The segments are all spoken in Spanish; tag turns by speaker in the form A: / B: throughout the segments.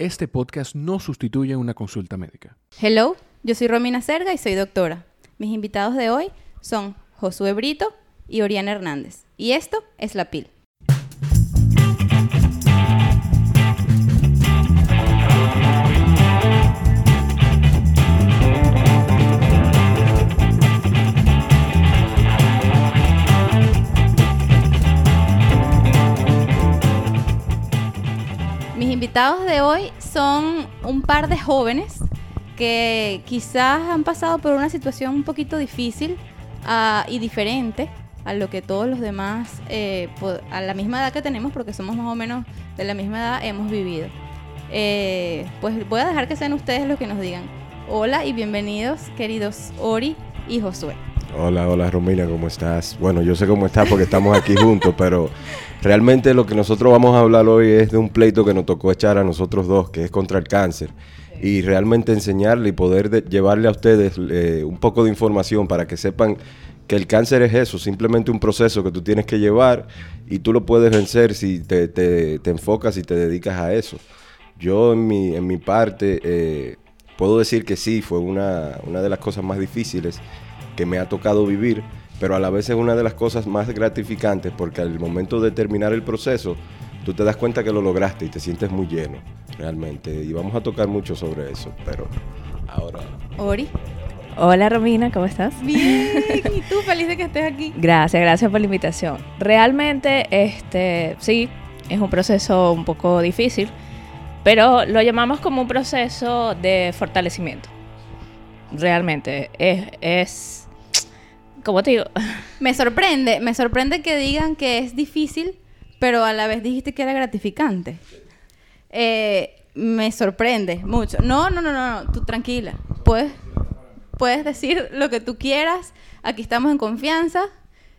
A: Este podcast no sustituye una consulta médica.
B: Hello, yo soy Romina Serga y soy doctora. Mis invitados de hoy son Josué Brito y Oriana Hernández. Y esto es La PIL. Invitados de hoy son un par de jóvenes que quizás han pasado por una situación un poquito difícil ah, y diferente a lo que todos los demás, eh, a la misma edad que tenemos, porque somos más o menos de la misma edad, hemos vivido. Eh, pues voy a dejar que sean ustedes los que nos digan. Hola y bienvenidos, queridos Ori y Josué.
C: Hola, hola Romina, ¿cómo estás? Bueno, yo sé cómo estás porque estamos aquí juntos, pero realmente lo que nosotros vamos a hablar hoy es de un pleito que nos tocó echar a nosotros dos, que es contra el cáncer. Y realmente enseñarle y poder de- llevarle a ustedes eh, un poco de información para que sepan que el cáncer es eso, simplemente un proceso que tú tienes que llevar y tú lo puedes vencer si te, te- te enfocas y te dedicas a eso. Yo en mi, en mi parte eh, puedo decir que sí, fue una, una de las cosas más difíciles que me ha tocado vivir, pero a la vez es una de las cosas más gratificantes porque al momento de terminar el proceso, tú te das cuenta que lo lograste y te sientes muy lleno, realmente. Y vamos a tocar mucho sobre eso, pero ahora...
B: Ori.
D: Hola Romina, ¿cómo estás?
B: Bien, y tú feliz de que estés aquí.
D: Gracias, gracias por la invitación. Realmente, este, sí, es un proceso un poco difícil, pero lo llamamos como un proceso de fortalecimiento. Realmente, es, es como te digo,
B: Me sorprende, me sorprende que digan que es difícil, pero a la vez dijiste que era gratificante. Eh, me sorprende mucho. No, no, no, no, no, tú tranquila. Puedes, puedes decir lo que tú quieras. Aquí estamos en confianza.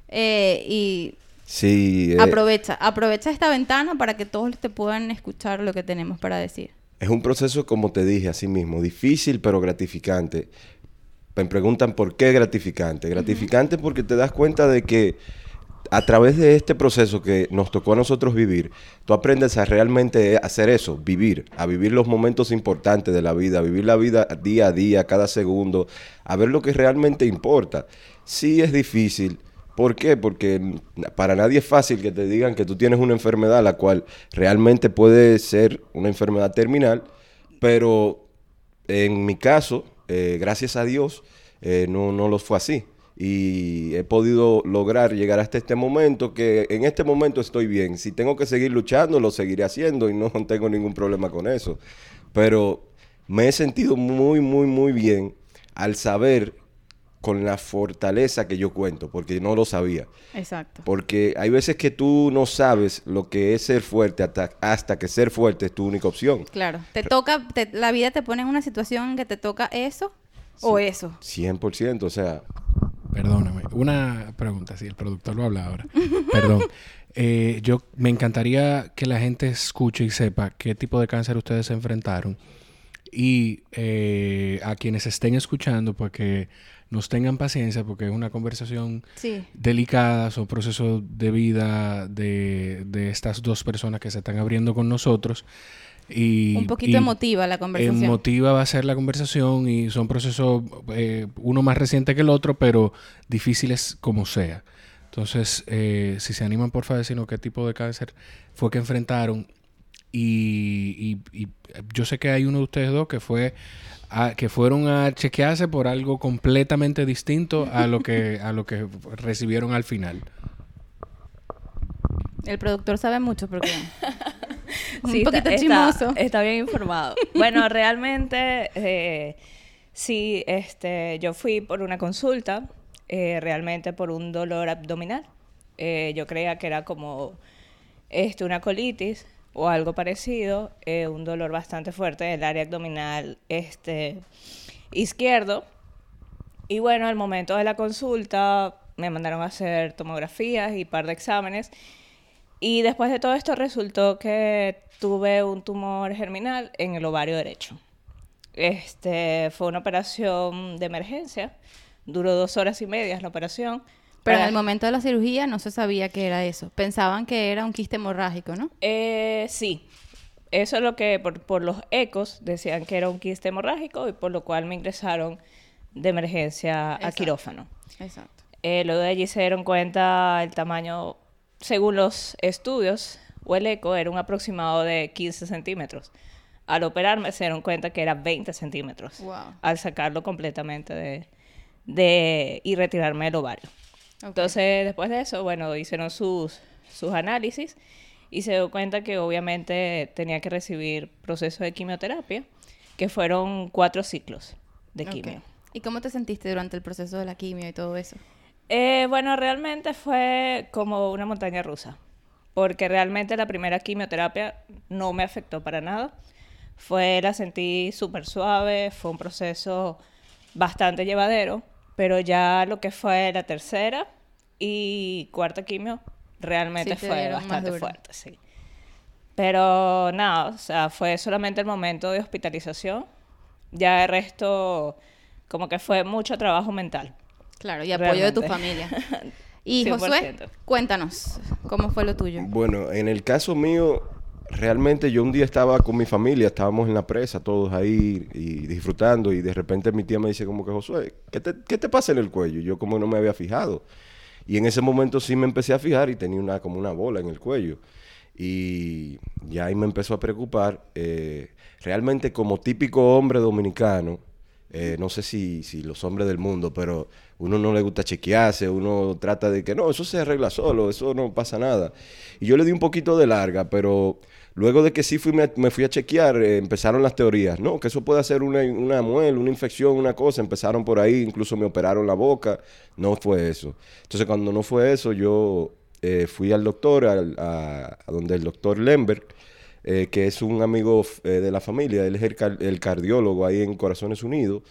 B: eh, y
C: Sí, eh,
B: aprovecha, aprovecha esta ventana para que todos te puedan escuchar lo que tenemos para decir.
C: Es un proceso, como te dije, así mismo, difícil pero gratificante. Me preguntan por qué gratificante. Gratificante porque te das cuenta de que a través de este proceso que nos tocó a nosotros vivir, tú aprendes a realmente hacer eso, vivir, a vivir los momentos importantes de la vida, a vivir la vida día a día, cada segundo, a ver lo que realmente importa. Sí es difícil. ¿Por qué? Porque para nadie es fácil que te digan que tú tienes una enfermedad la cual realmente puede ser una enfermedad terminal, pero en mi caso, eh, gracias a Dios, eh, no, no lo fue así. Y he podido lograr llegar hasta este momento que en este momento estoy bien. Si tengo que seguir luchando, lo seguiré haciendo y no tengo ningún problema con eso. Pero me he sentido muy, muy, muy bien al saber con la fortaleza que yo cuento, porque no lo sabía.
B: Exacto.
C: Porque hay veces que tú no sabes lo que es ser fuerte hasta, hasta que ser fuerte es tu única opción.
B: Claro. Te toca, te- la vida te pone en una situación que te toca eso o eso.
C: 100%, o sea,
A: Perdóname, una pregunta, si el productor lo habla ahora. Perdón. Eh, yo me encantaría que la gente escuche y sepa qué tipo de cáncer ustedes se enfrentaron y eh, a quienes estén escuchando, pues que nos tengan paciencia porque es una conversación
B: Sí.
A: delicada, son procesos de vida de, de estas dos personas que se están abriendo con nosotros. Y,
B: Un poquito
A: y
B: emotiva la conversación.
A: Emotiva va a ser la conversación y son procesos, eh, uno más reciente que el otro, pero difíciles como sea. Entonces, eh, si se animan, por favor, decirnos qué tipo de cáncer fue que enfrentaron. Y, y- y yo sé que hay uno de ustedes dos que fue a- que fueron a chequearse por algo completamente distinto a lo que a lo que recibieron al final.
B: El productor sabe mucho porque un
D: Sí,
B: poquito
D: está,
B: chismoso.
D: Está, está bien informado. Bueno, realmente, eh, sí, este, yo fui por una consulta, eh, realmente por un dolor abdominal. Eh, yo creía que era como este, una colitis o algo parecido, eh, un dolor bastante fuerte del área abdominal este, izquierdo. Y bueno, al momento de la consulta me mandaron a hacer tomografías y par de exámenes. Y después de todo esto resultó que tuve un tumor germinal en el ovario derecho. Este, fue una operación de emergencia. Duró dos horas y media la operación.
B: Pero en el momento de la cirugía no se sabía que era eso. Pensaban que era un quiste hemorrágico, ¿no?
D: Eh, sí. eso es lo que por, por los ecos decían que era un quiste hemorrágico y por lo cual me ingresaron de emergencia a quirófano.
B: Exacto.
D: Eh, luego de allí se dieron cuenta el tamaño, según los estudios, o el eco era un aproximado de 15 centímetros. Al operarme se dieron cuenta que era 20 centímetros.
B: Wow.
D: Al sacarlo completamente de, de y retirarme el ovario.
B: Ok.
D: Entonces, después de eso, bueno, hicieron sus, sus análisis y se dio cuenta que obviamente tenía que recibir proceso de quimioterapia, que fueron cuatro ciclos de quimio.
B: ¿Y cómo te sentiste durante el proceso de la quimio y todo eso?
D: Eh, bueno, realmente fue como una montaña rusa, porque realmente la primera quimioterapia no me afectó para nada. Fue, la sentí súper suave, fue un proceso bastante llevadero, pero ya lo que fue la tercera y cuarta quimio realmente
B: Sí
D: fue bastante fuerte, sí. Pero nada, o sea, fue solamente el momento de hospitalización. Ya el resto, como que fue mucho trabajo mental.
B: Claro, y apoyo de tu
D: Realmente.
B: familia. Y Josué,
D: 100%.
B: cuéntanos, ¿cómo fue lo tuyo?
C: Bueno, en el caso mío, realmente yo un día estaba con mi familia, estábamos en la presa, todos ahí y disfrutando, y de repente mi tía me dice como que, Josué, ¿qué te, qué te pasa en el cuello? Yo como no me había fijado. Y en ese momento sí me empecé a fijar y tenía una, como una bola en el cuello. Y ya ahí me empezó a preocupar. eh, realmente como típico hombre dominicano, eh, no sé si, si los hombres del mundo, pero uno no le gusta chequearse, uno trata de que no, eso se arregla solo, eso no pasa nada. Y yo le di un poquito de larga, pero luego de que sí fui, me, fui a chequear, eh, empezaron las teorías, no, que eso puede ser una, una muela, una infección, una cosa, empezaron por ahí, incluso me operaron la boca, no fue eso. Entonces cuando no fue eso, yo eh, fui al doctor, al- a, a donde el doctor Lemberg, eh, que es un amigo de la familia, él es el, el cardiólogo ahí en Corazones Unidos.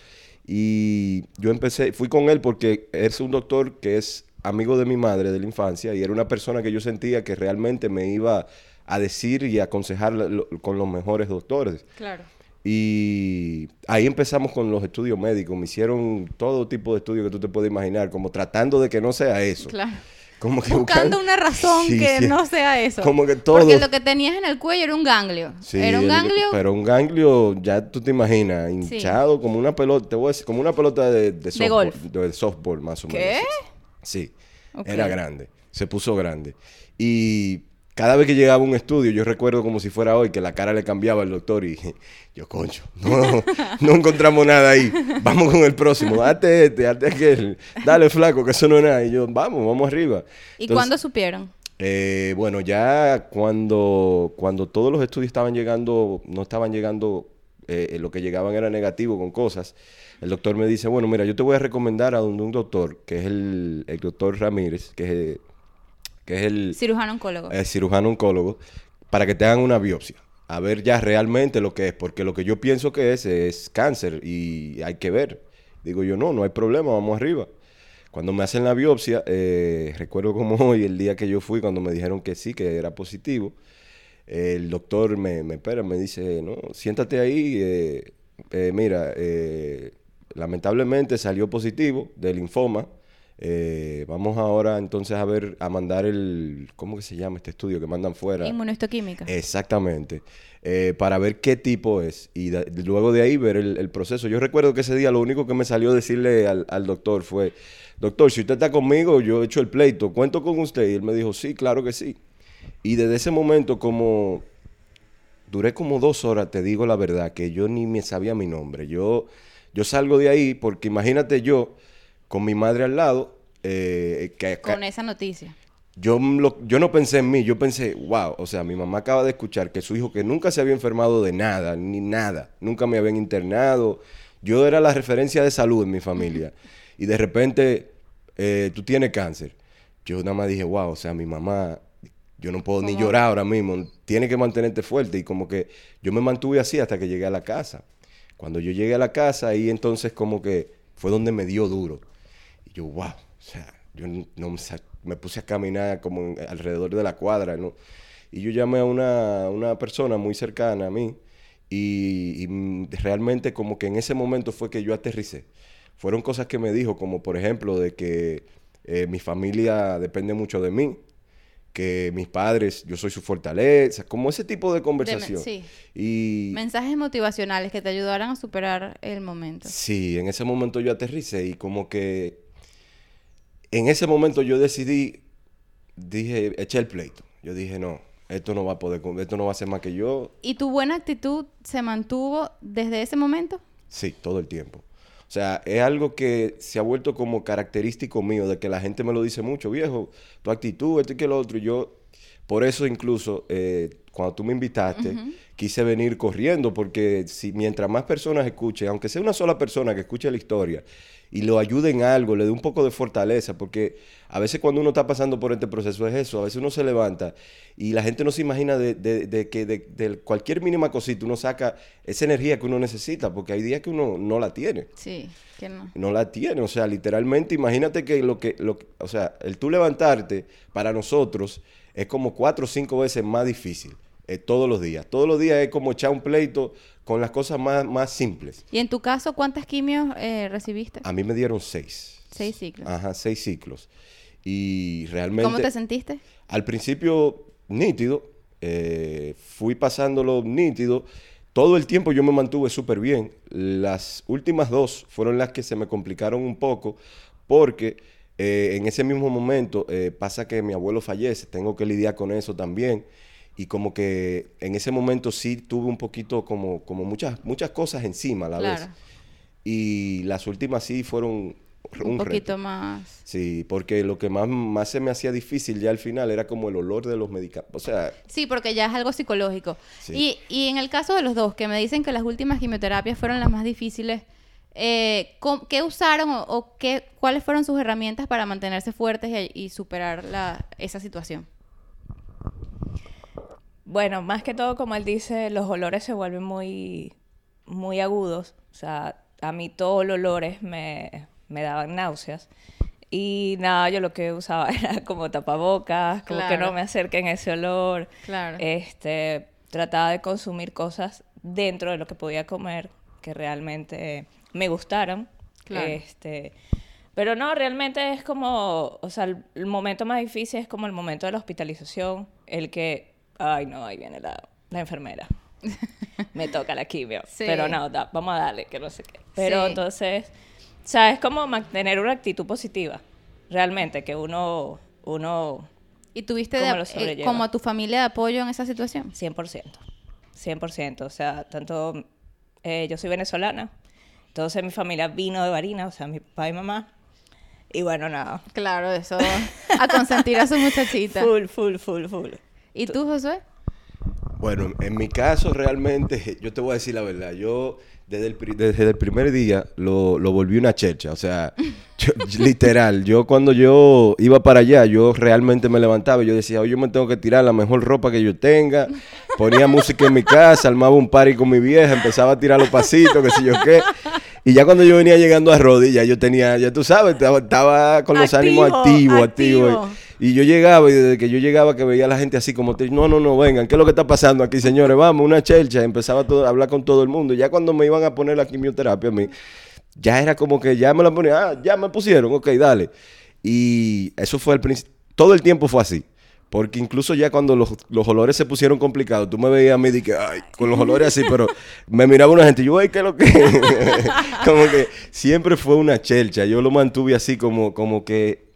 C: Y yo empecé, fui con él porque es un doctor que es amigo de mi madre de la infancia y era una persona que yo sentía que realmente me iba a decir y aconsejar lo- con los mejores doctores.
B: Claro.
C: Y ahí empezamos con los estudios médicos. Me hicieron todo tipo de estudios que tú te puedes imaginar, como tratando de que no sea eso.
B: Claro.
C: Como que
B: Buscando
C: buscan-
B: una razón
C: Sí,
B: que
C: sí.
B: no sea eso.
C: Como que todo.
B: Porque lo que tenías en el cuello era un ganglio.
C: Sí,
B: era un ganglio.
C: Pero un ganglio, ya tú te imaginas, hinchado como una pelota, te voy a decir, como una pelota de, de softball,
B: golf.
C: de softball, más o
B: ¿Qué?
C: menos. Sí,
B: Ok.
C: era grande, se puso grande. Y cada vez que llegaba a un estudio, yo recuerdo como si fuera hoy, que la cara le cambiaba al doctor y yo, concho, no, no encontramos nada ahí, vamos con el próximo, date este, date aquel, dale flaco, que eso no es nada. Y yo, vamos, vamos arriba.
B: ¿Y
C: Entonces,
B: cuándo supieron?
C: eh, bueno, ya cuando, cuando todos los estudios estaban llegando, no estaban llegando, eh, lo que llegaban era negativo con cosas, el doctor me dice, bueno, mira, yo te voy a recomendar a donde un doctor, que es el, el doctor Ramírez, que es, que es el,
B: Cirujano oncólogo.
C: el cirujano oncólogo, para que te hagan una biopsia. A ver ya realmente lo que es, porque lo que yo pienso que es es cáncer y hay que ver. Digo yo, no, no hay problema, vamos arriba. Cuando me hacen la biopsia, eh, recuerdo como hoy, el día que yo fui, cuando me dijeron que sí, que era positivo, el doctor me, me espera, me dice, no, siéntate ahí, eh, eh, mira, eh, lamentablemente salió positivo de linfoma. Eh, vamos ahora entonces a ver, a mandar el, ¿cómo que se llama este estudio que mandan fuera?
B: Inmunohistoquímica.
C: Exactamente. Eh, para ver qué tipo es. Y da- luego de ahí ver el, el proceso. Yo recuerdo que ese día lo único que me salió decirle al, al doctor fue, doctor, si usted está conmigo, yo he hecho el pleito, cuento con usted. Y él me dijo, sí, claro que sí. Y desde ese momento como... Duré como dos horas, te digo la verdad, que yo ni me sabía mi nombre. Yo, yo salgo de ahí porque imagínate yo, con mi madre al lado, eh, que,
B: Con esa noticia.
C: yo, lo- yo no pensé en mí, yo pensé, wow, o sea, mi mamá acaba de escuchar que su hijo que nunca se había enfermado de nada, ni nada, nunca me habían internado, yo era la referencia de salud en mi familia, y de repente eh, tú tienes cáncer. Yo nada más dije, wow, o sea, mi mamá, yo no puedo ni
B: ¿Cómo?
C: llorar ahora mismo, tiene que mantenerte fuerte, y como que yo me mantuve así hasta que llegué a la casa. Cuando yo llegué a la casa, ahí entonces como que fue donde me dio duro. Y yo, wow, o sea, yo no me, puse a caminar como alrededor de la cuadra, ¿no? Y yo llamé a una, una persona muy cercana a mí y, y, mm, realmente como que en ese momento fue que yo aterricé. Fueron cosas que me dijo, como por ejemplo de que eh, mi familia depende mucho de mí, que mis padres, yo soy su fortaleza, como ese tipo de conversación.
B: sí.
C: Y
B: Mensajes motivacionales que te ayudaran a superar el momento.
C: sí, en ese momento yo aterricé y como que en ese momento yo decidí, dije, eché el pleito. Yo dije, no, esto no va a poder, esto no va a ser más que yo.
B: ¿Y tu buena actitud se mantuvo desde ese momento?
C: Sí, todo el tiempo. O sea, es algo que se ha vuelto como característico mío, de que la gente me lo dice mucho, viejo, tu actitud, esto y que lo otro. Y yo, por eso incluso, eh, cuando tú me invitaste, quise venir corriendo, porque si mientras más personas escuchen, aunque sea una sola persona que escuche la historia y lo ayude en algo, le dé un poco de fortaleza, porque a veces cuando uno está pasando por este proceso es eso, a veces uno se levanta y la gente no se imagina de, de- de que de, de cualquier mínima cosita uno saca esa energía que uno necesita, porque hay días que uno no la tiene
B: Sí, que no.
C: no la tiene. O sea, literalmente, imagínate que lo que, lo, o sea, el tú levantarte para nosotros es como cuatro o cinco veces más difícil eh, todos los días. Todos los días es como echar un pleito con las cosas más, más simples.
B: ¿Y en tu caso cuántas quimios eh, recibiste?
C: A mí me dieron seis.
B: Seis ciclos.
C: Ajá, seis ciclos. Y realmente...
B: ¿Cómo te sentiste?
C: Al principio, nítido. eh, fui pasándolo nítido. Todo el tiempo yo me mantuve súper bien. Las últimas dos fueron las que se me complicaron un poco porque eh, en ese mismo momento eh, pasa que mi abuelo fallece. Tengo que lidiar con eso también. Y como que en ese momento sí tuve un poquito como, como muchas, muchas cosas encima a la vez. Y las últimas sí fueron un,
B: Un
C: reto.
B: poquito más.
C: Sí, porque lo que más, más se me hacía difícil ya al final era como el olor de los medicamentos. O sea,
B: Sí, porque ya es algo psicológico.
C: Sí.
B: Y, y en el caso de los dos, que me dicen que las últimas quimioterapias fueron las más difíciles, eh, ¿cómo- ¿qué usaron o, o qué, cuáles fueron sus herramientas para mantenerse fuertes y, y superar la, esa situación?
D: Bueno, más que todo, como él dice, los olores se vuelven muy, muy agudos. O sea, a mí todos los olores me, me daban náuseas. Y nada, yo lo que usaba era como tapabocas, como que
B: Claro.
D: no me acerquen ese olor.
B: Claro.
D: Este, trataba de consumir cosas dentro de lo que podía comer que realmente me gustaran.
B: Claro.
D: Este, pero no, realmente es como, o sea, el, el momento más difícil es como el momento de la hospitalización, el que, ay no, ahí viene la, la enfermera. Me toca la quimio.
B: Sí.
D: Pero no, da- vamos a darle, que no sé qué. Pero
B: Sí.
D: entonces, o sea, es como mantener una actitud positiva. Realmente, que uno, uno
B: ¿Y tuviste
D: ¿Cómo
B: de- eh, como a tu familia de apoyo en esa situación?
D: 100%. 100%. O sea, tanto... eh, yo soy venezolana. Entonces mi familia vino de Barinas, o sea, mi papá y mamá. Y bueno, nada.
B: Claro, eso. A consentir a su muchachita.
D: Full, full, full, full.
B: ¿Y tú, Josué?
C: bueno, en mi caso realmente, yo te voy a decir la verdad, yo desde el, pri- desde el primer día lo, lo volví una checha, o sea, yo- literal, yo cuando yo iba para allá, yo realmente me levantaba y yo decía, hoy yo me tengo que tirar la mejor ropa que yo tenga, ponía música en mi casa, armaba un party con mi vieja, empezaba a tirar los pasitos, qué sé yo qué. Y ya cuando yo venía llegando a rodillas, yo tenía, ya tú sabes, estaba, estaba con los
D: Activo,
C: ánimos activos, activos.
D: activo.
C: Y yo llegaba y desde que yo llegaba que veía a la gente así como, no, no, no, vengan, ¿qué es lo que está pasando aquí, señores? Vamos, una chelcha. Empezaba a hablar con todo el mundo. Ya cuando me iban a poner la quimioterapia a mí, ya era como que ya me la ponían, ah, ya me pusieron, ok, dale. Y eso fue al principio, todo el tiempo fue así. Porque incluso ya cuando los, los olores se pusieron complicados, tú me veías a mí y que, ay, con los olores así, pero me miraba una gente yo, ay, ¿qué es lo que? como que siempre fue una chelcha. Yo lo mantuve así como, como que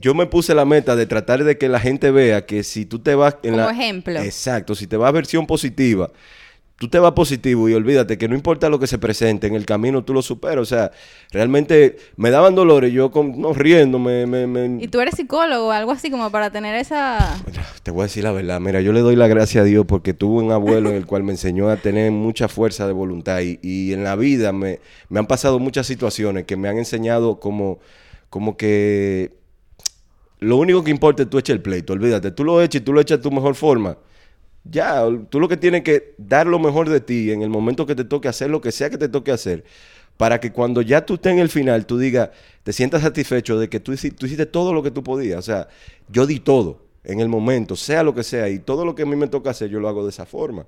C: yo me puse la meta de tratar de que la gente vea que si tú te vas en
B: Como
C: la
B: ejemplo.
C: Exacto, si te vas a versión positiva, tú te vas positivo y olvídate que no importa lo que se presente en el camino, tú lo superas. O sea, realmente me daban dolores, yo con, no riendo, me, me, me-
B: ¿Y tú eres psicólogo o algo así como para tener esa...
C: te voy a decir la verdad, mira, yo le doy la gracia a Dios porque tuve un abuelo en el cual me enseñó a tener mucha fuerza de voluntad y, y en la vida me, me han pasado muchas situaciones que me han enseñado como, como que lo único que importa es tú eches el pleito, olvídate, tú lo echas y tú lo echas de tu mejor forma. Ya, tú lo que tienes que dar lo mejor de ti en el momento que te toque hacer lo que sea que te toque hacer, para que cuando ya tú estés en el final, tú digas, te sientas satisfecho de que tú, tú hiciste todo lo que tú podías. O sea, yo di todo en el momento, sea lo que sea, y todo lo que a mí me toca hacer, yo lo hago de esa forma.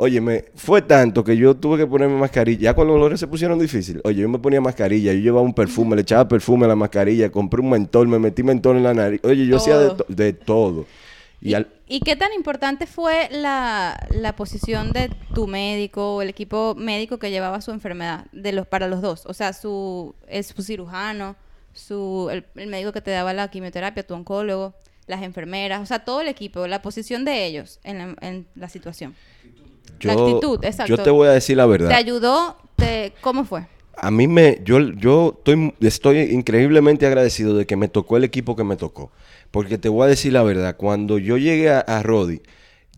C: Óyeme, fue tanto que yo tuve que ponerme mascarilla. Ya cuando los dolores se pusieron difíciles, oye, yo me ponía mascarilla, yo llevaba un perfume, le echaba perfume a la mascarilla, compré un mentol, me metí mentol en la nariz. Oye, yo hacía de,
B: Todo.
C: to- de todo. Y
B: ¿Y,
C: al-
B: y qué tan importante fue la, la posición de tu médico o el equipo médico que llevaba su enfermedad de los, para los dos? O sea, su, es su cirujano, su, el, el médico que te daba la quimioterapia, tu oncólogo, las enfermeras, o sea, todo el equipo, la posición de ellos en la, en la situación. La
C: yo,
B: actitud, exacto.
C: yo te voy a decir la verdad.
B: ¿Te ayudó? Te, ¿Cómo fue?
C: A mí me, yo, yo estoy, estoy increíblemente agradecido de que me tocó el equipo que me tocó. Porque te voy a decir la verdad, cuando yo llegué a, a Rodi,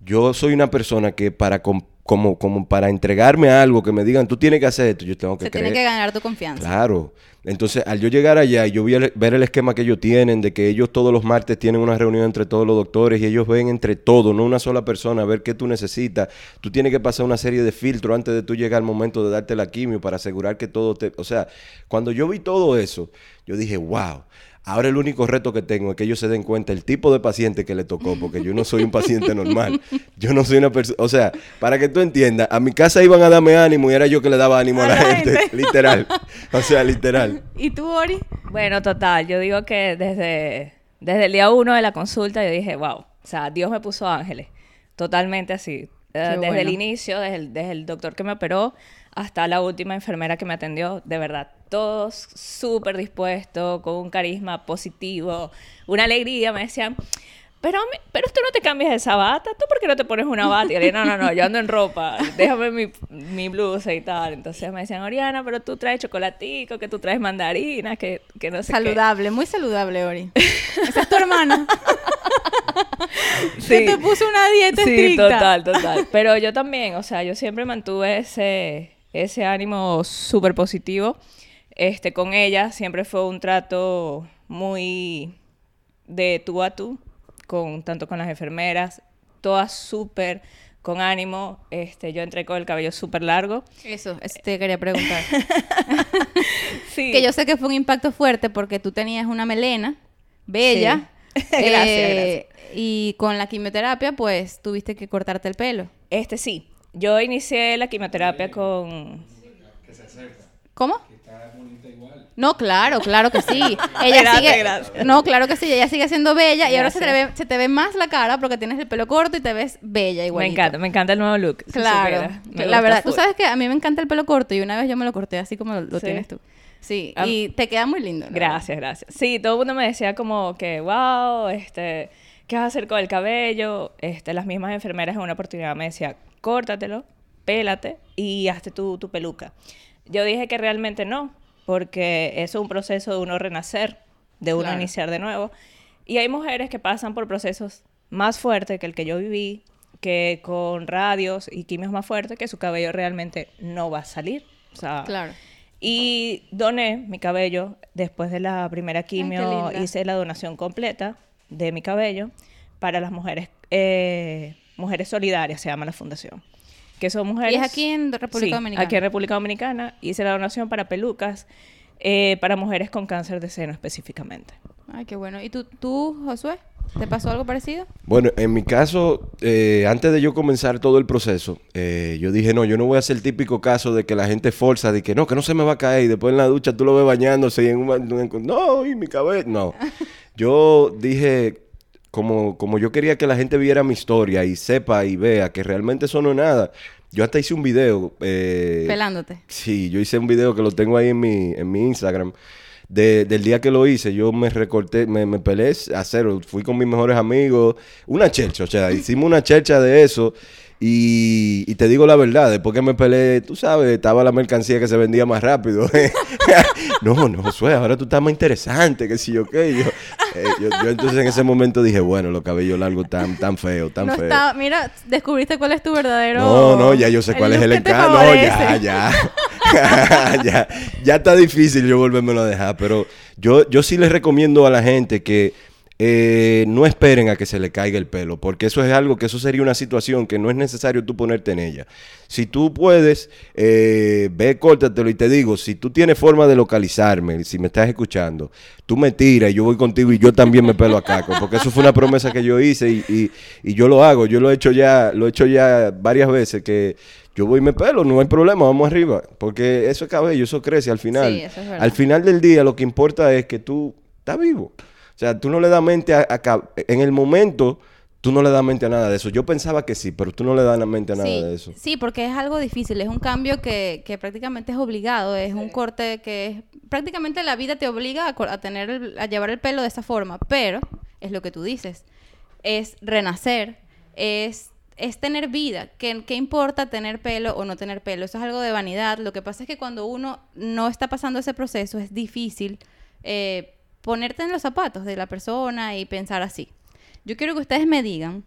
C: yo soy una persona que para com- como, como para entregarme a algo que me digan, tú tienes que hacer esto, yo tengo que
B: Se
C: creer.
B: tiene que ganar tu confianza.
C: Claro. Entonces, al yo llegar allá y yo vi el- ver el esquema que ellos tienen, de que ellos todos los martes tienen una reunión entre todos los doctores y ellos ven entre todos, no una sola persona, a ver qué tú necesitas. Tú tienes que pasar una serie de filtros antes de tú llegar al momento de darte la quimio para asegurar que todo te... O sea, cuando yo vi todo eso, yo dije, wow. Ahora el único reto que tengo es que ellos se den cuenta el tipo de paciente que le tocó, porque yo no soy un paciente normal. Yo no soy una persona... O sea, para que tú entiendas, a mi casa iban a darme ánimo y era yo que le daba ánimo a,
B: A
C: la,
B: la
C: gente.
B: gente.
C: Literal. O sea, literal.
B: ¿Y tú, Ori?
D: Bueno, total, yo digo que desde, desde el día uno de la consulta yo dije, wow, o sea, Dios me puso ángeles, totalmente así. Eh, desde el inicio, desde el, desde el doctor que me operó hasta la última enfermera que me atendió, de verdad, todos súper dispuestos, con un carisma positivo, una alegría, me decían, pero, pero tú no te cambias esa bata, ¿tú por qué no te pones una bata? Y yo le dije, no, no, no, yo ando en ropa, déjame mi, mi blusa y tal. Entonces me decían, Oriana, pero tú traes chocolatico, que tú traes mandarinas, que, que no sé qué".
B: Saludable, muy saludable, Ori. Esa es tu hermana.
D: Sí.
B: Que te puso una dieta
D: Sí,
B: estricta.
D: total, total. Pero yo también, o sea, yo siempre mantuve ese, ese ánimo súper positivo. Este, con ella siempre fue un trato muy de tú a tú, con, tanto con las enfermeras, todas súper con ánimo. Este, yo entré con el cabello súper largo.
B: Eso, eso te quería preguntar.
D: Sí.
B: Que yo sé que fue un impacto fuerte porque tú tenías una melena bella.
D: Sí. Gracias,
B: eh, Y con la quimioterapia, pues tuviste que cortarte el pelo.
D: Este sí. Yo inicié la quimioterapia con...
B: ¿Cómo? No, claro, claro que sí. Ella
D: Gracias,
B: sigue,
D: gracias.
B: no, claro que sí. Ella sigue siendo bella y ahora se te, ve, se te ve más la cara porque tienes el pelo corto y te ves bella igual.
D: Me encanta, me encanta el nuevo look.
B: Claro. la verdad, tú sabes que a mí me encanta el pelo corto y una vez yo me lo corté así como lo, lo
D: Sí.
B: tienes tú. Sí, y te queda muy lindo.
D: Gracias, gracias. Sí, todo el mundo me decía como que, wow, este, ¿qué vas a hacer con el cabello? Este, las mismas enfermeras en una oportunidad me decían, córtatelo, pélate y hazte tu, tu peluca. Yo dije que realmente no, porque eso es un proceso de uno renacer, de uno
B: Claro.
D: iniciar de nuevo. Y hay mujeres que pasan por procesos más fuertes que el que yo viví, que con radios y quimios más fuertes, que su cabello realmente no va a salir. O sea,
B: Claro.
D: y doné mi cabello después de la primera quimio. hice la donación completa de mi cabello para las mujeres, eh, mujeres solidarias, se llama la fundación. Que son mujeres.
B: ¿Y es aquí en República
D: Sí,
B: Dominicana?
D: Aquí en República Dominicana hice la donación para pelucas eh, para mujeres con cáncer de seno específicamente.
B: Ay, qué bueno. ¿Y tú, tú, Josué? ¿Te pasó algo parecido?
C: Bueno, en mi caso, eh, antes de yo comenzar todo el proceso, eh, yo dije, no, yo no voy a hacer el típico caso de que la gente forza, de que no, que no se me va a caer, y después en la ducha tú lo ves bañándose y en un... No, y mi cabello... No. Yo dije, como, como yo quería que la gente viera mi historia y sepa y vea que realmente eso no es nada, yo hasta hice un video... eh,
B: Pelándote.
C: Sí, yo hice un video que lo tengo ahí en mi, en mi Instagram. De- del día que lo hice, yo me recorté, me, me peleé a cero. Fui con mis mejores amigos. Una chercha, o sea, hicimos una chercha de eso. Y, y te digo la verdad, después que me peleé, tú sabes, estaba la mercancía que se vendía más rápido. no, no, Josué, ahora tú estás más interesante, que si yo qué. Yo, eh, yo, yo entonces en ese momento dije, bueno, los cabellos largos tan, tan feos, tan
B: no
C: feos.
B: está, mira, descubriste cuál es tu verdadero.
C: No, no, ya yo sé cuál es el encanto. No, ya, ya. ya. Ya está difícil yo volvérmelo a dejar. Pero yo, yo sí les recomiendo a la gente que eh, no esperen a que se le caiga el pelo, porque eso es algo que eso sería una situación que no es necesario tú ponerte en ella. Si tú puedes, eh, ve, córtatelo y te digo, si tú tienes forma de localizarme, si me estás escuchando, tú me tiras y yo voy contigo y yo también me pelo a Caco, porque eso fue una promesa que yo hice y, y- y yo lo hago, yo lo he hecho ya, lo he hecho ya varias veces que yo voy y me pelo, no hay problema, vamos arriba, porque eso es cabello, eso crece al final.
B: Sí, eso es verdad.
C: al final del día lo que importa es que tú estás vivo. O sea, tú no le das mente a, a en el momento, tú no le das mente a nada de eso. Yo pensaba que sí, pero tú no le das mente a nada
B: sí,
C: de eso.
B: sí, porque es algo difícil, es un cambio que, que prácticamente es obligado, es un corte que es, prácticamente la vida te obliga a tener el- a llevar el pelo de esa forma, pero es lo que tú dices, es renacer, es, es tener vida, ¿Qué, ¿qué importa tener pelo o no tener pelo? Eso es algo de vanidad, lo que pasa es que cuando uno no está pasando ese proceso es difícil eh, ponerte en los zapatos de la persona y pensar así. Yo quiero que ustedes me digan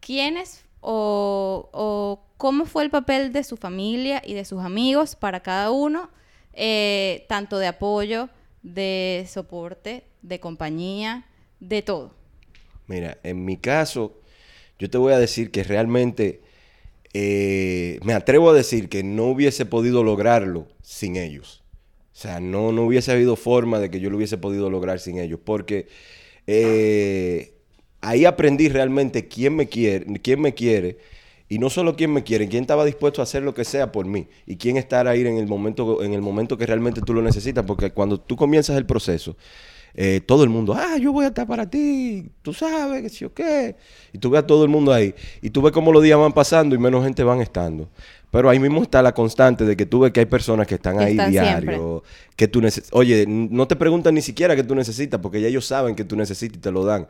B: quiénes o, o cómo fue el papel de su familia y de sus amigos para cada uno, eh, tanto de apoyo, de soporte, de compañía, de todo.
C: Mira, en mi caso, yo te voy a decir que realmente eh, me atrevo a decir que no hubiese podido lograrlo sin ellos. O sea, no, no hubiese habido forma de que yo lo hubiese podido lograr sin ellos. Porque eh, ahí aprendí realmente quién me quiere, quién me quiere. Y no solo quién me quiere, quién estaba dispuesto a hacer lo que sea por mí. Y quién estar ahí en el momento, en el momento que realmente tú lo necesitas. Porque cuando tú comienzas el proceso, eh, todo el mundo, ah, yo voy a estar para ti, tú sabes, que sí o qué. Y tú ves a todo el mundo ahí. Y tú ves cómo los días van pasando y menos gente van estando. Pero ahí mismo está la constante de que tú ves que hay personas que están
B: Que
C: ahí
B: están
C: diario, que tú. Oye, no te preguntan ni siquiera qué tú necesitas, porque ya ellos saben que tú necesitas y te lo dan.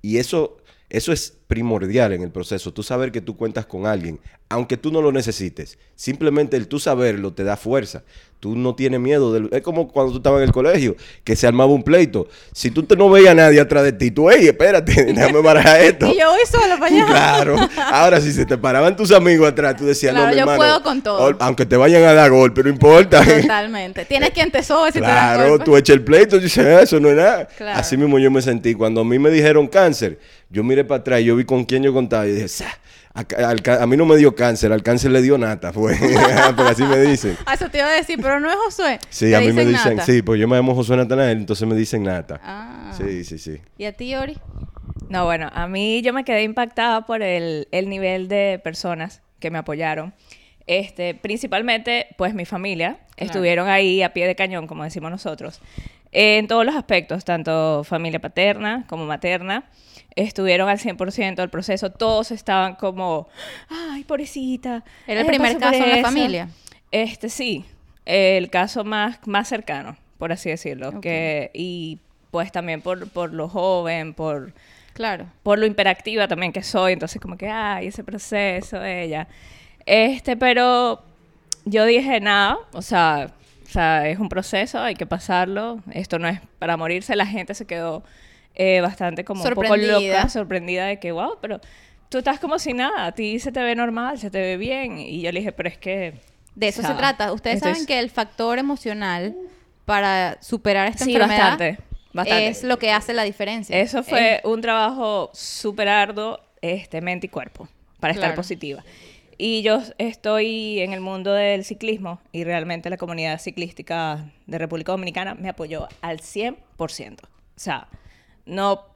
C: Y eso, eso es primordial en el proceso. Tú saber que tú cuentas con alguien, aunque tú no lo necesites. Simplemente el tú saberlo te da fuerza. Tú no tienes miedo. del- es como cuando tú estabas en el colegio, que se armaba un pleito. Si tú te no veías a nadie atrás de ti, tú, hey, espérate, déjame parar esto.
B: Y yo voy sola para allá.
C: Claro. Ahora, si se te paraban tus amigos atrás, tú decías,
B: Claro,
C: no, mi
B: yo
C: hermano,
B: puedo con todo.
C: Aunque te vayan a dar golpe, no importa.
B: Totalmente. Tienes quien te sobe si te dan
C: Claro,
B: golpes.
C: tú echas el pleito y dices, "Ah, eso no es nada.
B: Claro.
C: Así mismo yo me sentí. Cuando a mí me dijeron cáncer, yo miré para atrás y yo vi con quién yo contaba y dije, "Sa, a, mí no me dio cáncer, al cáncer le dio nata, fue. Porque así me dicen.
B: Ah, Eso te iba a decir, pero no es Josué.
C: Sí, a mí me dicen,
B: nata.
C: sí, pues yo me llamo Josué Natanael, entonces me dicen nata.
B: Ah.
C: Sí, sí, sí.
B: ¿Y a ti, Ori?
D: No, bueno, a mí yo me quedé impactada por el, el nivel de personas que me apoyaron. Este, principalmente, pues mi familia, estuvieron ahí a pie de cañón, como decimos nosotros, en todos los aspectos, tanto familia paterna como materna, estuvieron al 100% del proceso, todos estaban como, ay, pobrecita.
B: ¿Era el primer caso en la
D: eso".
B: familia?
D: Este, sí, el caso más, más cercano, por así decirlo, que, y pues también por, por lo joven, por
B: Claro.
D: por lo hiperactiva también que soy, entonces como que, ay, ese proceso, ella. Este, pero yo dije, nada, o sea, o sea, es un proceso, hay que pasarlo, esto no es para morirse, la gente se quedó eh, bastante como un poco loca, sorprendida de que, wow, pero tú estás como si nada, a ti se te ve normal, se te ve bien, y yo le dije, pero es que...
B: De eso se trata. Ustedes
D: esto
B: saben
D: es-
B: que el factor emocional para superar esta
D: Sí,
B: enfermedad
D: bastante, bastante.
B: es lo que hace la diferencia.
D: Eso fue un trabajo súper arduo, este, mente y cuerpo, para estar positiva. Y yo estoy en el mundo del ciclismo y realmente la comunidad ciclística de República Dominicana me apoyó al 100%. O sea, no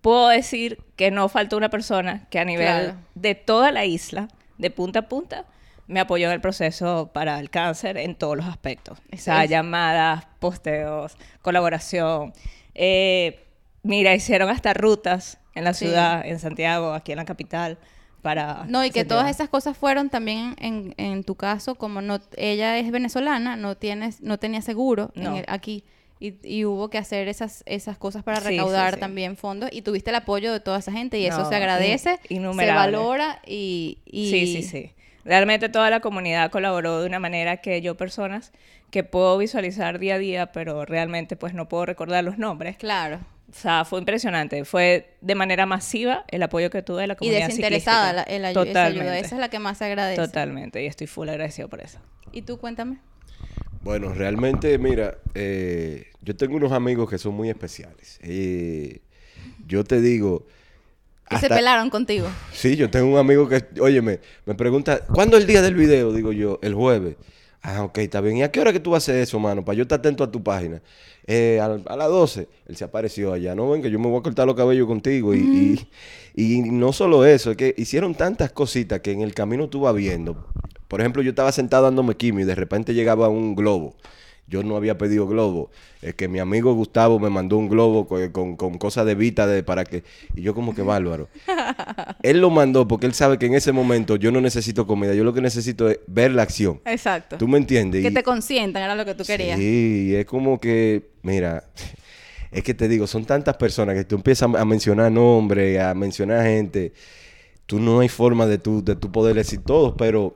D: puedo decir que no faltó una persona que a nivel
B: Claro.
D: de toda la isla, de punta a punta, me apoyó en el proceso para el cáncer en todos los aspectos. O sea,
B: es.
D: llamadas, posteos, colaboración. Eh, mira, hicieron hasta rutas en la
B: Sí.
D: ciudad, en Santiago, aquí en la capital, para...
B: No, y que todas esas cosas fueron también en, en tu caso, como no ella es venezolana, no tienes, no tenía seguro en
D: No.
B: el- aquí. Y, y hubo que hacer esas, esas cosas para
D: Sí, sí,
B: recaudar
D: sí.
B: también fondos y tuviste el apoyo de toda esa gente y eso se agradece,
D: in-
B: se
D: innumerable.
B: valora y, y-
D: Sí, sí, sí. Realmente toda la comunidad colaboró de una manera que yo personas que puedo visualizar día a día, pero realmente pues no puedo recordar los nombres.
B: Claro.
D: O sea, fue impresionante. Fue de manera masiva el apoyo que tuve de la
B: Y
D: comunidad
B: desinteresada la, el ayu- esa ayuda.
D: Totalmente.
B: Esa es la que más se agradece.
D: Totalmente. Y estoy full agradecido por eso.
B: ¿Y tú cuéntame?
C: Bueno, realmente, mira, eh, yo tengo unos amigos que son muy especiales. Eh, yo te digo...
B: Que se pelaron contigo.
C: Sí, yo tengo un amigo que, oye, me, me pregunta, ¿cuándo es el día del video? Digo yo, el jueves. Ah, ok, está bien. ¿Y a qué hora que tú vas a hacer eso, mano? Para yo estar atento a tu página. Eh, a, a las 12. Él se apareció allá. No, ven que yo me voy a cortar los cabellos contigo. Y, y, y no solo eso, es que hicieron tantas cositas que en el camino tú vas viendo. Por ejemplo, yo estaba sentado dándome quimio y de repente llegaba un globo. Yo no había pedido globo. Es que mi amigo Gustavo me mandó un globo co- con, con, cosas de Vita de, para que... Y yo como que bárbaro. él lo mandó porque él sabe que en ese momento yo no necesito comida. Yo lo que necesito es ver la acción.
B: Exacto.
C: ¿Tú me entiendes?
B: Que
C: Y-
B: te consientan, era lo que tú querías.
C: Sí, es como que, mira, es que te digo, son tantas personas que tú empiezas a mencionar nombres, a mencionar gente. Tú no hay forma de tú, de tú poder decir todos, pero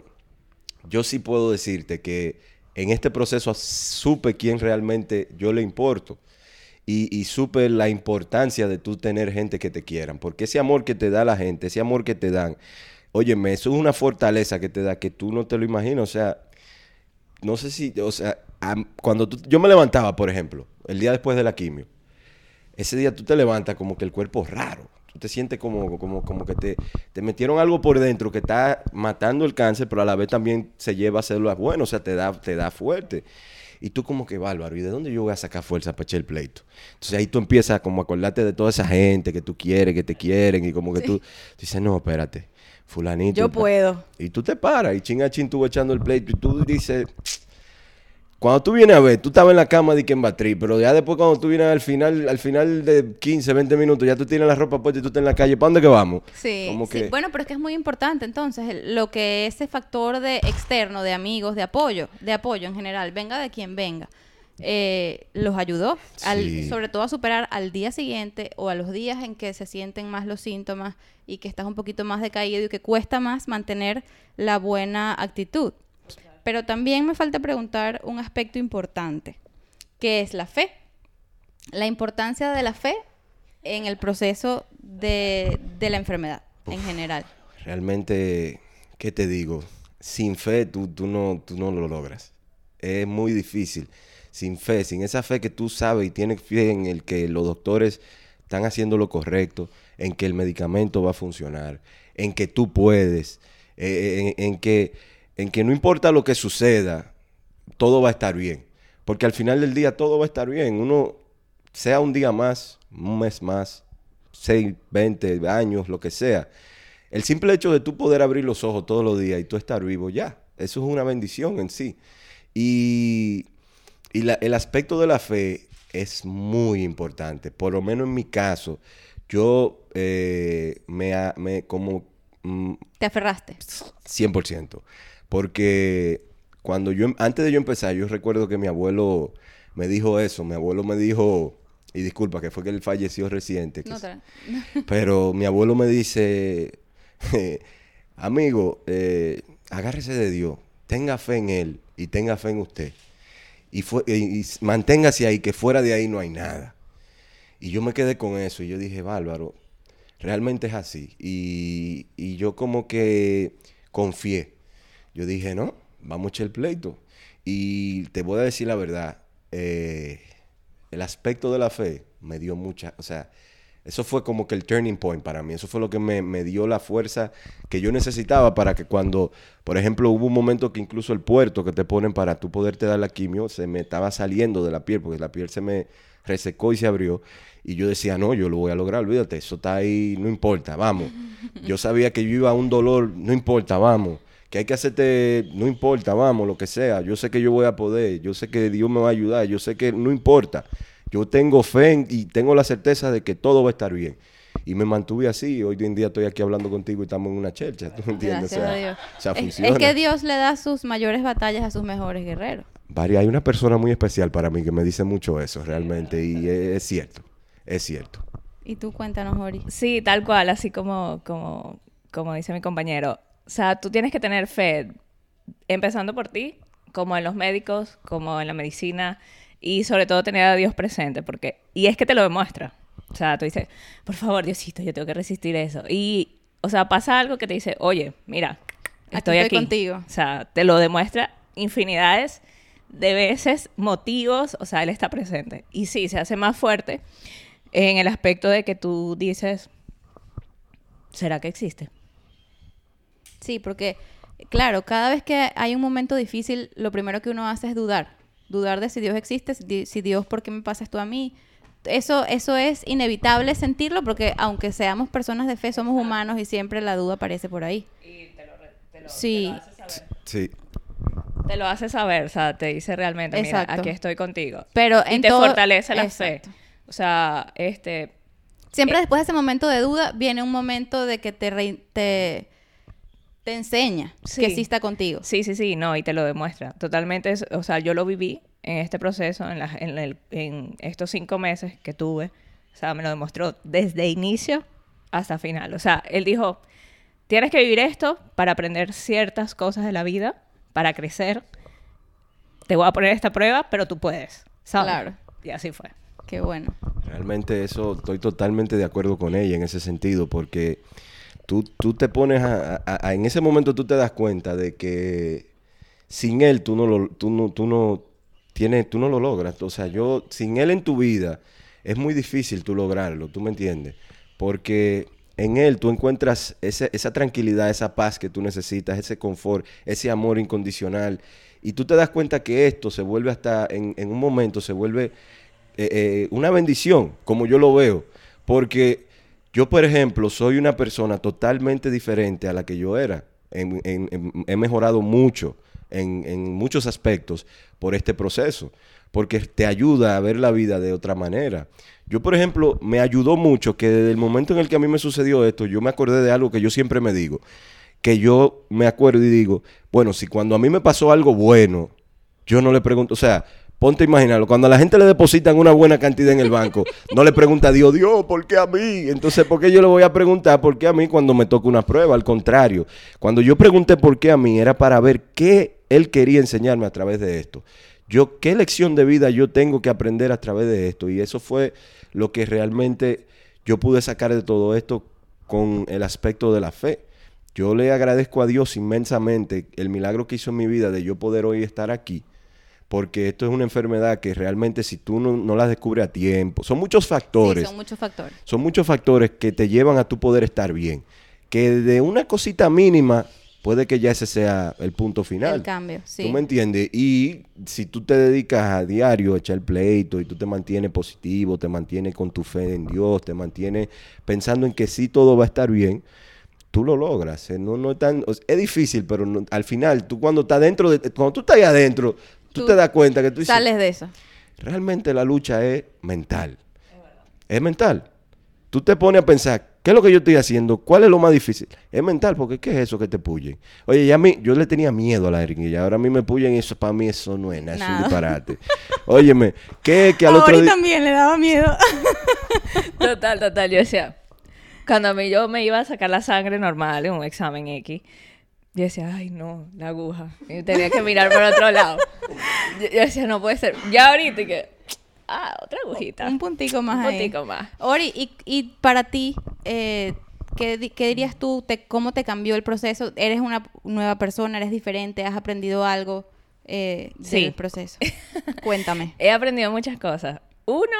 C: yo sí puedo decirte que en este proceso supe quién realmente yo le importo. Y, supe la importancia de tú tener gente que te quieran. Porque ese amor que te da la gente, ese amor que te dan, óyeme, eso es una fortaleza que te da que tú no te lo imaginas. O sea, no sé si, o sea, cuando tú, yo me levantaba, por ejemplo, el día después de la quimio, ese día tú te levantas como que el cuerpo es raro. Tú te sientes como, como, como que te, te metieron algo por dentro que está matando el cáncer, pero a la vez también se lleva células buenas, o sea, te da, te da fuerte. Y tú como que, bárbaro, ¿y de dónde yo voy a sacar fuerza para echar el pleito? Entonces ahí tú empiezas como a acordarte de toda esa gente que tú quieres, que te quieren, y como que tú, tú dices, no, espérate, fulanito.
B: Yo
C: y tal".
B: puedo.
C: Y tú te paras y chin a chin tú echando el pleito y tú dices, cuando tú vienes a ver, tú estabas en la cama de Ken Batri, pero ya después cuando tú vienes al final, al final de 15, 20 minutos, ya tú tienes la ropa puesta y tú estás en la calle, ¿para dónde que vamos?
B: Sí,
C: Como
B: sí.
C: que-
B: bueno, pero es que es muy importante entonces lo que ese factor de externo, de amigos, de apoyo, de apoyo en general, venga de quien venga, eh, los ayudó, al-
C: Sí.
B: sobre todo a superar al día siguiente o a los días en que se sienten más los síntomas y que estás un poquito más decaído y que cuesta más mantener la buena actitud. Pero también me falta preguntar un aspecto importante, que es la fe. La importancia de la fe en el proceso de, de la enfermedad en general.
C: Realmente, ¿qué te digo? Sin fe tú, tú, no, tú no lo logras. Es muy difícil. Sin fe, sin esa fe que tú sabes y tienes fe en el que los doctores están haciendo lo correcto, en que el medicamento va a funcionar, en que tú puedes, eh, en, en que, en que no importa lo que suceda, todo va a estar bien. Porque al final del día todo va a estar bien. Uno, sea un día más, un mes más, 6, 20 años, lo que sea. El simple hecho de tú poder abrir los ojos todos los días y tú estar vivo, ya. Eso es una bendición en sí. Y, y la- el aspecto de la fe es muy importante. Por lo menos en mi caso, yo eh, me, como mm,
B: Te aferraste.
C: 100%. Porque cuando yo, antes de yo empezar, yo recuerdo que mi abuelo me dijo eso. Mi abuelo me dijo, y disculpa, que fue que él falleció reciente.
B: No,
C: pero mi abuelo me dice, amigo, eh, agárrese de Dios, tenga fe en Él y tenga fe en usted. Y, fue, y, y manténgase ahí, que fuera de ahí no hay nada. Y yo me quedé con eso y yo dije, bárbaro, realmente es así. Y, y yo como que confié. Yo dije, no, vamos a echar el pleito. Y te voy a decir la verdad, eh, el aspecto de la fe me dio mucha, o sea, eso fue como que el turning point para mí. Eso fue lo que me, me dio la fuerza que yo necesitaba para que cuando, por ejemplo, hubo un momento que incluso el puerto que te ponen para tú poderte dar la quimio, se me estaba saliendo de la piel, porque la piel se me resecó y se abrió. Y yo decía, no, yo lo voy a lograr, olvídate, eso está ahí, no importa, vamos. Yo sabía que yo iba a un dolor, no importa, vamos. Que hay que hacerte, no importa, vamos, lo que sea. Yo sé que yo voy a poder, yo sé que Dios me va a ayudar, yo sé que no importa. Yo tengo fe en- y tengo la certeza de que todo va a estar bien. Y me mantuve así. Hoy en día estoy aquí hablando contigo y estamos en una chelcha. ¿Tú entiendes?
B: Gracias
C: o sea,
B: a Dios.
C: o sea,
B: Es-
C: funciona.
B: es, que Dios le da sus mayores batallas a sus mejores guerreros.
C: Vari, hay una persona muy especial para mí que me dice mucho eso, realmente. Y es, es cierto. Es cierto.
B: Y tú cuéntanos, Ori.
D: Sí, tal cual, así como, como, como dice mi compañero. O sea, tú tienes que tener fe, empezando por ti, como en los médicos, como en la medicina, y sobre todo tener a Dios presente, porque, y es que te lo demuestra. O sea, tú dices, por favor, Diosito, yo tengo que resistir eso. Y, o sea, pasa algo que te dice, oye, mira, estoy
B: estoy
D: aquí.
B: contigo.
D: O sea, te lo demuestra infinidades de veces, motivos, o sea, Él está presente. Y sí, se hace más fuerte en el aspecto de que tú dices, ¿será que existe?
B: Sí, porque, claro, cada vez que hay un momento difícil, lo primero que uno hace es dudar. Dudar de si Dios existe, si Di- si Dios, ¿por qué me pasa esto a mí? Eso, eso es inevitable sentirlo porque aunque seamos personas de fe, somos humanos y siempre la duda aparece por ahí. Sí,
C: Sí.
D: Te lo hace saber, o sea, te dice realmente, mira,
B: Exacto.
D: aquí estoy contigo.
B: pero
D: y
B: en
D: te
B: todo-
D: fortalece la
B: Exacto.
D: fe. O sea, este,
B: Siempre
D: Eh.
B: después de ese momento de duda viene un momento de que te, re- te, te enseña
D: Sí.
B: que sí está contigo.
D: Sí, sí, sí, no, y te lo demuestra. Totalmente, es- o sea, yo lo viví en este proceso, en, la- en, el- en estos cinco meses que tuve. O sea, me lo demostró desde inicio hasta final. O sea, él dijo, tienes que vivir esto para aprender ciertas cosas de la vida, para crecer. Te voy a poner esta prueba, pero tú puedes. ¿sabes?
B: Claro.
D: Y así fue.
B: Qué bueno.
C: Realmente eso estoy totalmente de acuerdo con ella en ese sentido, porque tú, tú te pones a, en ese momento tú te das cuenta de que sin él tú no lo, tú no, tú no tienes, tú no lo logras. O sea, yo, sin él en tu vida, es muy difícil tú lograrlo, ¿tú me entiendes? Porque en él tú encuentras esa tranquilidad, esa paz que tú necesitas, ese confort, ese amor incondicional. Y tú te das cuenta que esto se vuelve hasta, en, en un momento, se vuelve eh, eh, una bendición, como yo lo veo. Porque yo, por ejemplo, soy una persona totalmente diferente a la que yo era. He mejorado mucho en muchos aspectos por este proceso, porque te ayuda a ver la vida de otra manera. Yo, por ejemplo, me ayudó mucho que desde el momento en el que a mí me sucedió esto, yo me acordé de algo que yo siempre me digo, que yo me acuerdo y digo, bueno, si cuando a mí me pasó algo bueno, yo no le pregunto, o sea, ponte a imaginarlo, cuando a la gente le depositan una buena cantidad en el banco, no le pregunta a Dios, Dios, ¿por qué a mí? Entonces, ¿por qué yo le voy a preguntar por qué a mí cuando me toca una prueba? Al contrario, cuando yo pregunté por qué a mí, era para ver qué Él quería enseñarme a través de esto. Yo, ¿qué lección de vida yo tengo que aprender a través de esto? Y eso fue lo que realmente yo pude sacar de todo esto con el aspecto de la fe. Yo le agradezco a Dios inmensamente el milagro que hizo en mi vida de yo poder hoy estar aquí, porque esto es una enfermedad que realmente si tú no, no la descubres a tiempo, son muchos factores,
B: Sí, son muchos factores.
C: son muchos factores que te llevan a tu poder estar bien, que de una cosita mínima puede que ya ese sea el punto final.
B: El cambio, sí.
C: ¿Tú me entiendes? Y si tú te dedicas a diario a echar pleito y tú te mantienes positivo, te mantienes con tu fe en Dios, te mantienes pensando en que sí todo va a estar bien, tú lo logras. eh, No, no es, tan, es difícil, pero no- al final, tú cuando estás dentro, de, cuando tú estás ahí adentro, tú,
B: Tú
C: te das cuenta que tú dices,
B: Sales de eso.
C: realmente la lucha es mental. Es mental. Tú te pones a pensar, ¿qué es lo que yo estoy haciendo? ¿Cuál es lo más difícil? Es mental, porque ¿qué es eso que te puyen? Oye, ya a mí, yo le tenía miedo a la jeringuilla, ahora a mí me puyen y eso para mí eso no es nada, es un disparate. Óyeme, ¿qué que al otro
B: Ahorita
C: día...
B: también le daba miedo.
D: Total, total. Yo decía, cuando a mí yo me iba a sacar la sangre normal en un examen X, yo decía, ay, no, la aguja. Y tenía que mirar por otro lado. Yo, yo decía, no puede ser. Ya ahorita y que, ah, otra agujita.
B: Un puntico más
D: Un
B: ahí.
D: puntico más.
B: Ori, y, y para ti, eh, ¿qué, qué dirías tú? Te- ¿Cómo te cambió el proceso? ¿Eres una nueva persona? ¿Eres diferente? ¿Has aprendido algo eh,
D: Sí.
B: del proceso? Cuéntame.
D: He aprendido muchas cosas. Uno,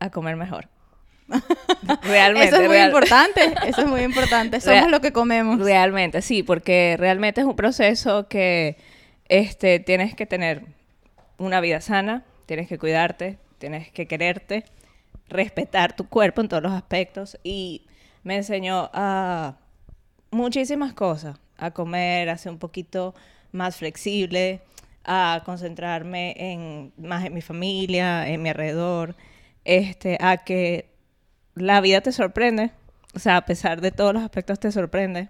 D: a comer mejor. Realmente.
B: Eso es muy
D: real-
B: importante. Eso es muy importante. Somos
D: Real-
B: lo que comemos.
D: Realmente, sí, porque realmente es un proceso que este, tienes que tener una vida sana, tienes que cuidarte, tienes que quererte, respetar tu cuerpo en todos los aspectos y me enseñó a muchísimas cosas, a comer, a ser un poquito más flexible, a concentrarme en más en mi familia, en mi alrededor, este, a que la vida te sorprende, o sea, a pesar de todos los aspectos te sorprende,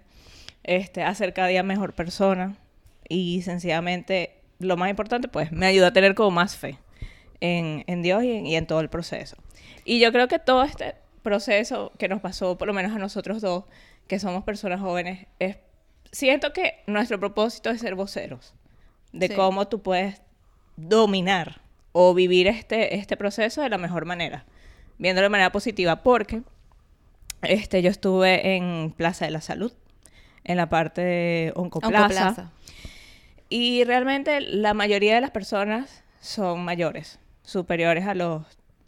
D: este, a ser cada día mejor persona y sencillamente lo más importante, pues, me ayuda a tener como más fe en, en Dios y en, y en todo el proceso. Y yo creo que todo este proceso que nos pasó, por lo menos a nosotros dos, que somos personas jóvenes, es, siento que nuestro propósito es ser voceros de
B: Sí.
D: cómo tú puedes dominar o vivir este, este proceso de la mejor manera, viéndolo de manera positiva, porque este, yo estuve en Plaza de la Salud, en la parte de Oncoplaza,
B: Oncoplaza.
D: y realmente la mayoría de las personas son mayores, superiores a los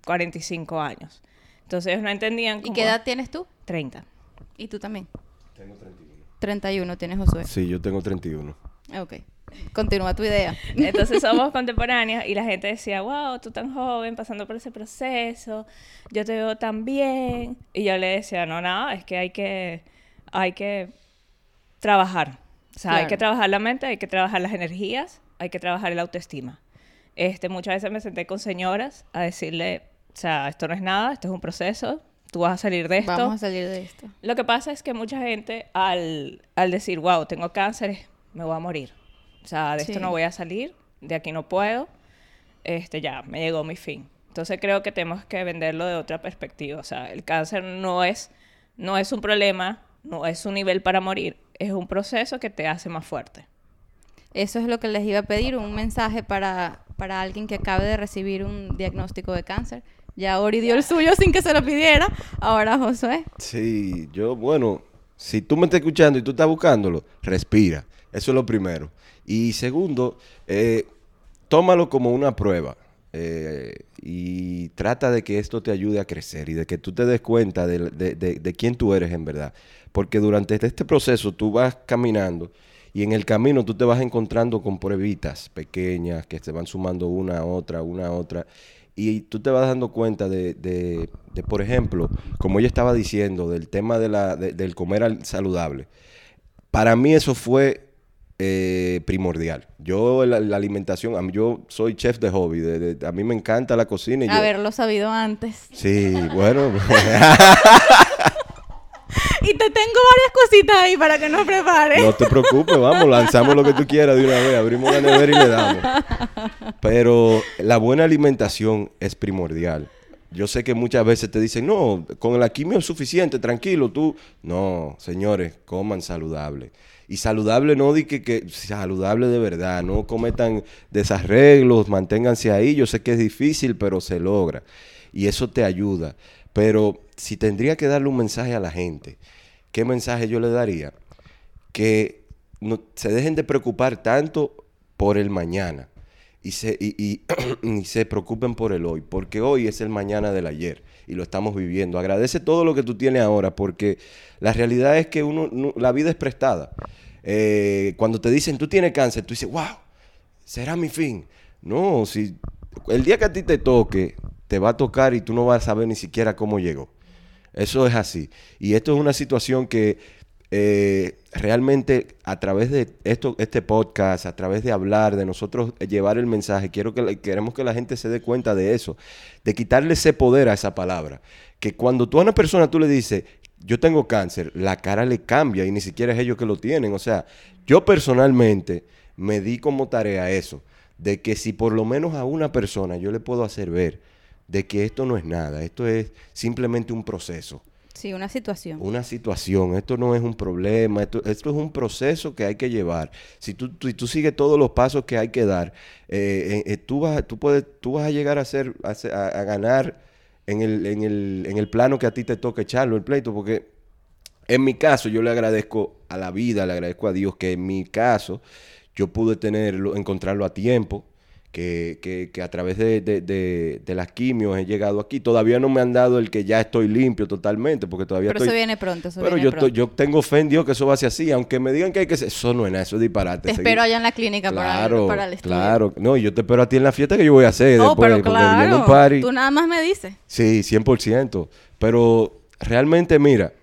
D: 45 años. Entonces ellos no entendían
B: ¿Y
D: cómo...
B: qué edad tienes tú?
D: 30.
B: ¿Y tú también?
C: Tengo 31.
B: 31 tienes Josué.
C: Sí, yo tengo 31.
B: Ok. Continúa tu idea.
D: Entonces somos contemporáneos y la gente decía, wow, tú tan joven, pasando por ese proceso, yo te veo tan bien. Y yo le decía, no, nada, es que hay que, hay que trabajar. O sea, hay
B: Claro.
D: que trabajar la mente, hay que trabajar las energías, hay que trabajar el autoestima. Este, muchas veces me senté con señoras a decirle, o sea, esto no es nada, esto es un proceso, tú vas a salir de esto.
B: Vamos a salir de esto.
D: Lo que pasa es que mucha gente al, al decir, wow, tengo cáncer, me voy a morir. O sea, de
B: Sí.
D: esto no voy a salir, de aquí no puedo, este ya, me llegó mi fin. Entonces creo que tenemos que venderlo de otra perspectiva. O sea, el cáncer no es, no es un problema, no es un nivel para morir, es un proceso que te hace más fuerte.
B: Eso es lo que les iba a pedir, un mensaje para, para alguien que acabe de recibir un diagnóstico de cáncer. Ya Ori dio el suyo sin que se lo pidiera. Ahora Josué.
C: Sí, yo, bueno, si tú me estás escuchando y tú estás buscándolo, respira. Eso es lo primero. Y segundo, eh, tómalo como una prueba. eh, y trata de que esto te ayude a crecer y de que tú te des cuenta de, de- de- quién tú eres en verdad. Porque durante este proceso tú vas caminando y en el camino tú te vas encontrando con pruebitas pequeñas que se van sumando una a otra, una a otra. Y tú te vas dando cuenta de, por ejemplo, como ella estaba diciendo, del tema de la, de- del comer al- saludable. Para mí eso fue eh, primordial. Yo, la, la alimentación, a mí- yo soy chef de hobby. de- de- a mí me encanta la cocina. Y yo-
B: Haberlo sabido antes.
C: Sí, bueno.
B: Y te tengo varias cositas ahí para que nos prepares.
C: No te preocupes, vamos, lanzamos lo que tú quieras de una vez, abrimos la nevera y le damos. Pero la buena alimentación es primordial. Yo sé que muchas veces te dicen, no, con la quimio es suficiente, tranquilo, tú. No, señores, coman saludable. Y saludable no di que, saludable de verdad, no cometan desarreglos, manténganse ahí. Yo sé que es difícil, pero se logra. Y eso te ayuda. Pero si tendría que darle un mensaje a la gente, ¿qué mensaje yo le daría? que no, se dejen de preocupar tanto por el mañana y se, preocupen por el hoy, porque hoy es el mañana del ayer y lo estamos viviendo. Agradece todo lo que tú tienes ahora, porque la realidad es que uno, no- la vida es prestada. Eh, cuando te dicen tú tienes cáncer, tú dices, wow, será mi fin. No, si el día que a ti te toque, te va a tocar y tú no vas a saber ni siquiera cómo llegó. Eso es así. Y esto es una situación que eh, realmente a través de esto, este podcast, a través de hablar, de nosotros llevar el mensaje, quiero que queremos que la gente se dé cuenta de eso, de quitarle ese poder a esa palabra. Que cuando tú a una persona tú le dices, yo tengo cáncer, la cara le cambia y ni siquiera es ellos que lo tienen. O sea, yo personalmente me di como tarea eso, de que si por lo menos a una persona yo le puedo hacer ver de que esto no es nada, esto es simplemente un proceso,
B: Sí, una situación.
C: una situación, esto no es un problema, esto, esto es un proceso que hay que llevar. Si tú, tú- tú sigues todos los pasos que hay que dar, eh, eh, eh, tú, vas, tú, puedes, tú vas a llegar a, ser, a, a- ganar en el, en, el, en el plano que a ti te toque echarlo, el pleito, porque en mi caso, yo le agradezco a la vida, le agradezco a Dios que en mi caso yo pude tenerlo, encontrarlo a tiempo, que, que- que a través de, de- de- de las quimios he llegado aquí. Todavía no me han dado el que ya estoy limpio totalmente, porque todavía
B: Pero
C: estoy...
B: eso viene pronto, eso
C: Pero
B: viene
C: yo,
B: pronto.
C: yo tengo fe en Dios que eso va a ser así, aunque me digan que hay que ser... Eso no es nada, eso es disparate.
B: Te
C: seguir-
B: espero allá en la clínica para,
C: Claro,
B: para el estudio.
C: claro. No, yo te espero a ti en la fiesta que yo voy a hacer
B: Oh,
C: después,
B: pero claro.
C: un party.
B: Tú nada más me dices.
C: Sí, 100%. Pero realmente, mira,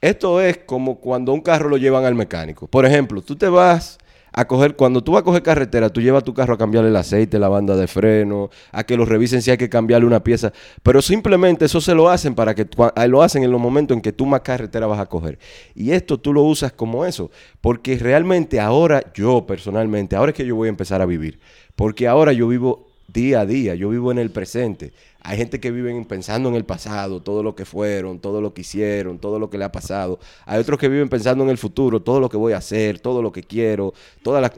C: esto es como cuando un carro lo llevan al mecánico. Por ejemplo, tú te vas a coger, cuando tú vas a coger carretera, tú llevas tu carro a cambiarle el aceite, la banda de freno, a que lo revisen si hay que cambiarle una pieza. Pero simplemente eso se lo hacen para que ah, lo hacen en los momentos en que tú más carretera vas a coger. Y esto tú lo usas como eso. Porque realmente ahora, yo personalmente, ahora es que yo voy a empezar a vivir. Porque ahora yo vivo día a día, yo vivo en el presente. Hay gente que viven pensando en el pasado, todo lo que fueron, todo lo que hicieron, todo lo que le ha pasado. Hay otros que viven pensando en el futuro, todo lo que voy a hacer, todo lo que quiero, todas las...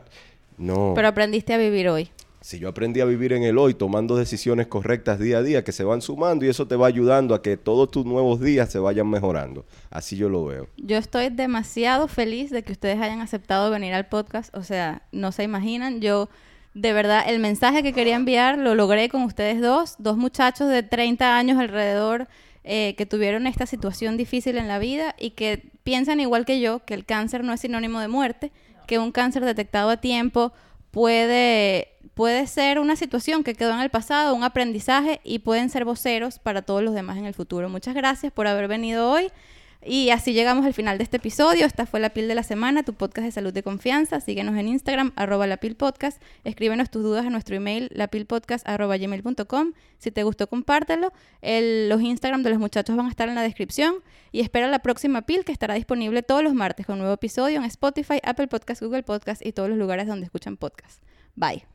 C: No.
B: Pero aprendiste a vivir hoy.
C: Si yo aprendí a vivir en el hoy, tomando decisiones correctas día a día, que se van sumando y eso te va ayudando a que todos tus nuevos días se vayan mejorando. Así yo lo veo.
B: Yo estoy demasiado feliz de que ustedes hayan aceptado venir al podcast. O sea, no se imaginan. Yo, de verdad, el mensaje que quería enviar lo logré con ustedes dos. Dos muchachos de 30 años alrededor, eh, que tuvieron esta situación difícil en la vida y que piensan igual que yo, que el cáncer no es sinónimo de muerte, que un cáncer detectado a tiempo puede, puede ser una situación que quedó en el pasado, un aprendizaje y pueden ser voceros para todos los demás en el futuro. Muchas gracias por haber venido hoy. Y así llegamos al final de este episodio. Esta fue La Pil de la Semana, tu podcast de salud de confianza. Síguenos en Instagram, arroba La Pil Podcast. Escríbenos tus dudas a nuestro email, lapilpodcast, arroba gmail.com. Si te gustó, compártelo. El- los Instagram de los muchachos van a estar en la descripción. Y espera la próxima Pil, que estará disponible todos los martes con un nuevo episodio en Spotify, Apple Podcast, Google Podcast y todos los lugares donde escuchan podcast. Bye.